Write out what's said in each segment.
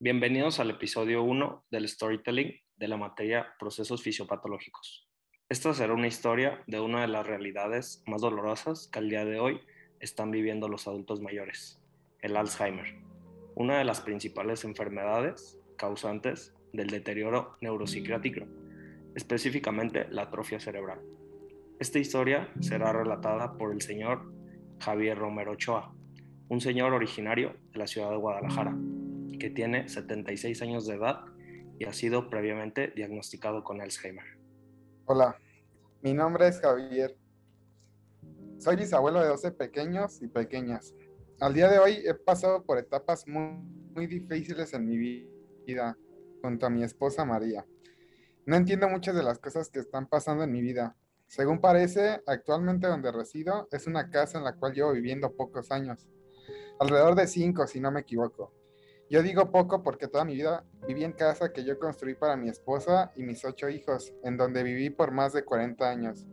Bienvenidos al episodio 1 del storytelling de la materia procesos fisiopatológicos. Esta será una historia de una de las realidades más dolorosas que al día de hoy están viviendo los adultos mayores, el Alzheimer, una de las principales enfermedades causantes del deterioro neuropsiquiátrico, específicamente la atrofia cerebral. Esta historia será relatada por el señor Javier Romero Ochoa, un señor originario de la ciudad de Guadalajara, que tiene 76 años de edad y ha sido previamente diagnosticado con Alzheimer. Hola, mi nombre es Javier. Soy bisabuelo de 12 pequeños y pequeñas. Al día de hoy he pasado por etapas muy, muy difíciles en mi vida junto a mi esposa María. No entiendo muchas de las cosas que están pasando en mi vida. Según parece, actualmente donde resido es una casa en la cual llevo viviendo pocos años. Alrededor de cinco, si no me equivoco. Yo digo poco porque toda mi vida viví en casa que yo construí para mi esposa y mis ocho hijos, en donde viví por más de 40 años.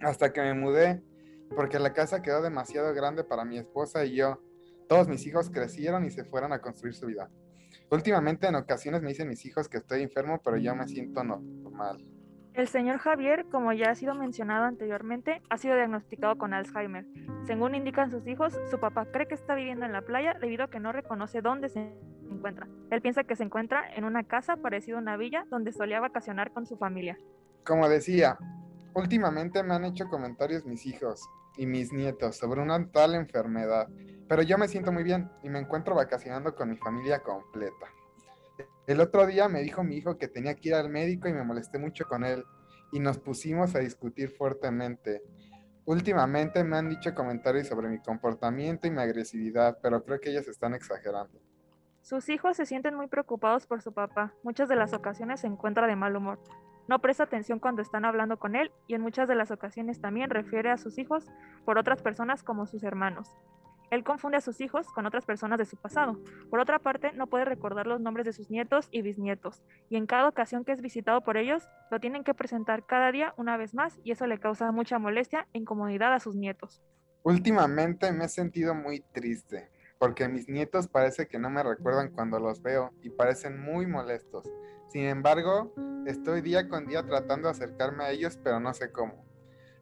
Hasta que me mudé, porque la casa quedó demasiado grande para mi esposa y yo. Todos mis hijos crecieron y se fueron a construir su vida. Últimamente en ocasiones me dicen mis hijos que estoy enfermo, pero yo me siento normal. El señor Javier, como ya ha sido mencionado anteriormente, ha sido diagnosticado con Alzheimer. Según indican sus hijos, su papá cree que está viviendo en la playa debido a que no reconoce dónde se encuentra. Él piensa que se encuentra en una casa parecida a una villa donde solía vacacionar con su familia. Como decía, últimamente me han hecho comentarios mis hijos y mis nietos sobre una tal enfermedad, pero yo me siento muy bien y me encuentro vacacionando con mi familia completa. El otro día me dijo mi hijo que tenía que ir al médico y me molesté mucho con él y nos pusimos a discutir fuertemente. Últimamente me han dicho comentarios sobre mi comportamiento y mi agresividad, pero creo que ellos están exagerando. Sus hijos se sienten muy preocupados por su papá. Muchas de las ocasiones se encuentra de mal humor. No presta atención cuando están hablando con él y en muchas de las ocasiones también refiere a sus hijos por otras personas como sus hermanos. Él confunde a sus hijos con otras personas de su pasado. Por otra parte, no puede recordar los nombres de sus nietos y bisnietos, y en cada ocasión que es visitado por ellos, lo tienen que presentar cada día una vez más, y eso le causa mucha molestia e incomodidad a sus nietos. Últimamente me he sentido muy triste, porque mis nietos parece que no me recuerdan cuando los veo y parecen muy molestos. Sin embargo, estoy día con día tratando de acercarme a ellos, pero no sé cómo.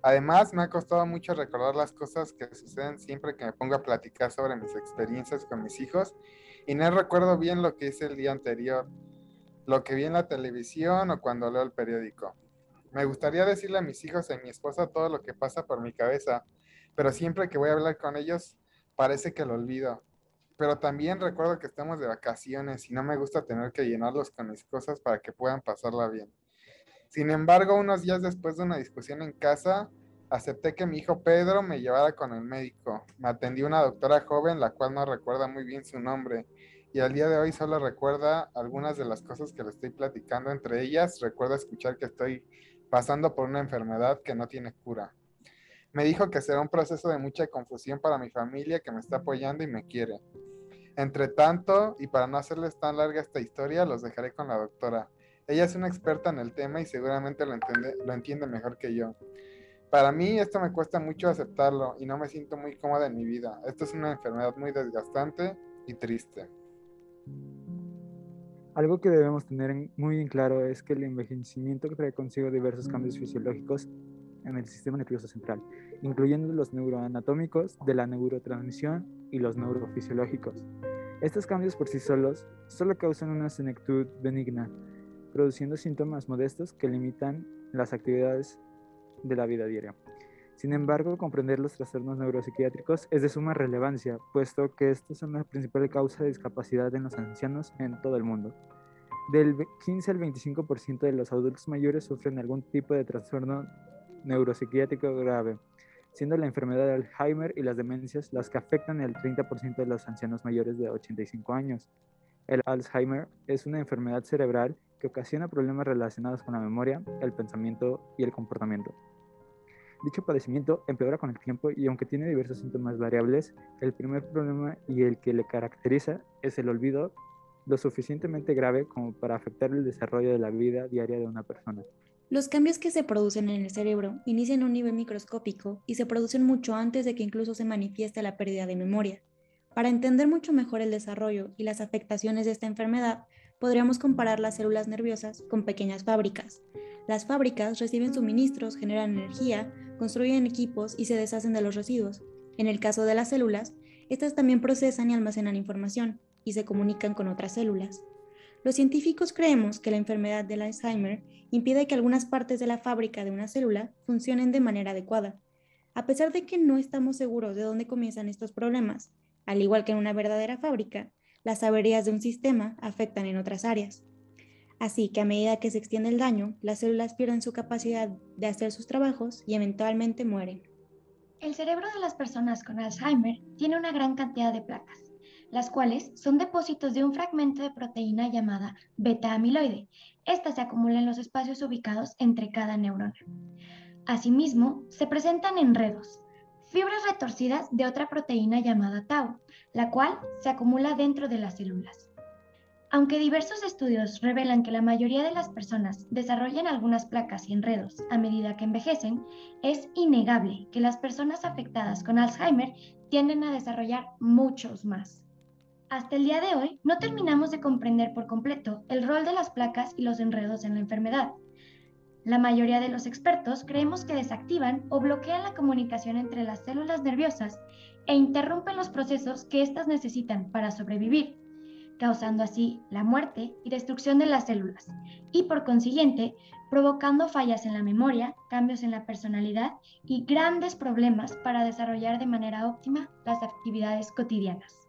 Además, me ha costado mucho recordar las cosas que suceden siempre que me pongo a platicar sobre mis experiencias con mis hijos y no recuerdo bien lo que hice el día anterior, lo que vi en la televisión o cuando leo el periódico. Me gustaría decirle a mis hijos y a mi esposa todo lo que pasa por mi cabeza, pero siempre que voy a hablar con ellos parece que lo olvido. Pero también recuerdo que estamos de vacaciones y no me gusta tener que llenarlos con mis cosas para que puedan pasarla bien. Sin embargo, unos días después de una discusión en casa, acepté que mi hijo Pedro me llevara con el médico. Me atendió una doctora joven, la cual no recuerda muy bien su nombre, y al día de hoy solo recuerda algunas de las cosas que le estoy platicando. Entre ellas, recuerda escuchar que estoy pasando por una enfermedad que no tiene cura. Me dijo que será un proceso de mucha confusión para mi familia que me está apoyando y me quiere. Entre tanto, y para no hacerles tan larga esta historia, los dejaré con la doctora. Ella es una experta en el tema y seguramente lo entiende, lo entiende mejor que yo. Para mí esto me cuesta mucho aceptarlo y no me siento muy cómoda en mi vida. Esto es una enfermedad muy desgastante y triste. Algo que debemos tener muy en claro es que el envejecimiento trae consigo diversos cambios fisiológicos en el sistema nervioso central, incluyendo los neuroanatómicos, de la neurotransmisión y los neurofisiológicos. Estos cambios por sí solos solo causan una senectud benigna, produciendo síntomas modestos que limitan las actividades de la vida diaria. Sin embargo, comprender los trastornos neuropsiquiátricos es de suma relevancia, puesto que estos son la principal causa de discapacidad en los ancianos en todo el mundo. Del 15 al 25% de los adultos mayores sufren algún tipo de trastorno neuropsiquiátrico grave, siendo la enfermedad de Alzheimer y las demencias las que afectan el 30% de los ancianos mayores de 85 años. El Alzheimer es una enfermedad cerebral que ocasiona problemas relacionados con la memoria, el pensamiento y el comportamiento. Dicho padecimiento empeora con el tiempo y aunque tiene diversos síntomas variables, el primer problema y el que le caracteriza es el olvido lo suficientemente grave como para afectar el desarrollo de la vida diaria de una persona. Los cambios que se producen en el cerebro inician a un nivel microscópico y se producen mucho antes de que incluso se manifieste la pérdida de memoria. Para entender mucho mejor el desarrollo y las afectaciones de esta enfermedad, podríamos comparar las células nerviosas con pequeñas fábricas. Las fábricas reciben suministros, generan energía, construyen equipos y se deshacen de los residuos. En el caso de las células, estas también procesan y almacenan información y se comunican con otras células. Los científicos creemos que la enfermedad del Alzheimer impide que algunas partes de la fábrica de una célula funcionen de manera adecuada. A pesar de que no estamos seguros de dónde comienzan estos problemas, al igual que en una verdadera fábrica, las averías de un sistema afectan en otras áreas. Así que a medida que se extiende el daño, las células pierden su capacidad de hacer sus trabajos y eventualmente mueren. El cerebro de las personas con Alzheimer tiene una gran cantidad de placas, las cuales son depósitos de un fragmento de proteína llamada beta-amiloide. Esta se acumula en los espacios ubicados entre cada neurona. Asimismo, se presentan enredos, fibras retorcidas de otra proteína llamada tau, la cual se acumula dentro de las células. Aunque diversos estudios revelan que la mayoría de las personas desarrollan algunas placas y enredos a medida que envejecen, es innegable que las personas afectadas con Alzheimer tienden a desarrollar muchos más. Hasta el día de hoy no terminamos de comprender por completo el rol de las placas y los enredos en la enfermedad, la mayoría de los expertos creemos que desactivan o bloquean la comunicación entre las células nerviosas e interrumpen los procesos que éstas necesitan para sobrevivir, causando así la muerte y destrucción de las células y por consiguiente provocando fallas en la memoria, cambios en la personalidad y grandes problemas para desarrollar de manera óptima las actividades cotidianas.